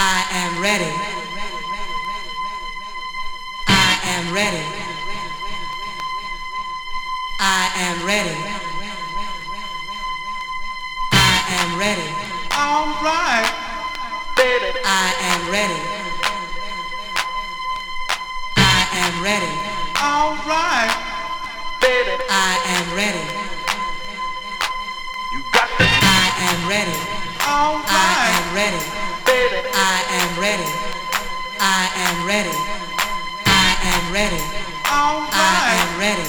I am ready. I am ready. I am ready. I am ready. All right, baby. I am ready. I am ready. All right, baby. I am ready. You got to. I am ready. All I am ready. I am ready. I am ready. I am ready. I am ready.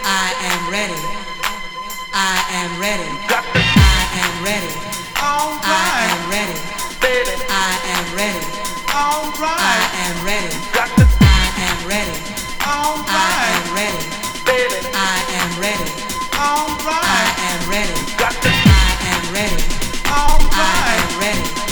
I am ready. I am ready. I am ready. I am ready. I am ready. I am ready. I am ready. I am ready. I am ready. I am ready. I am I am ready.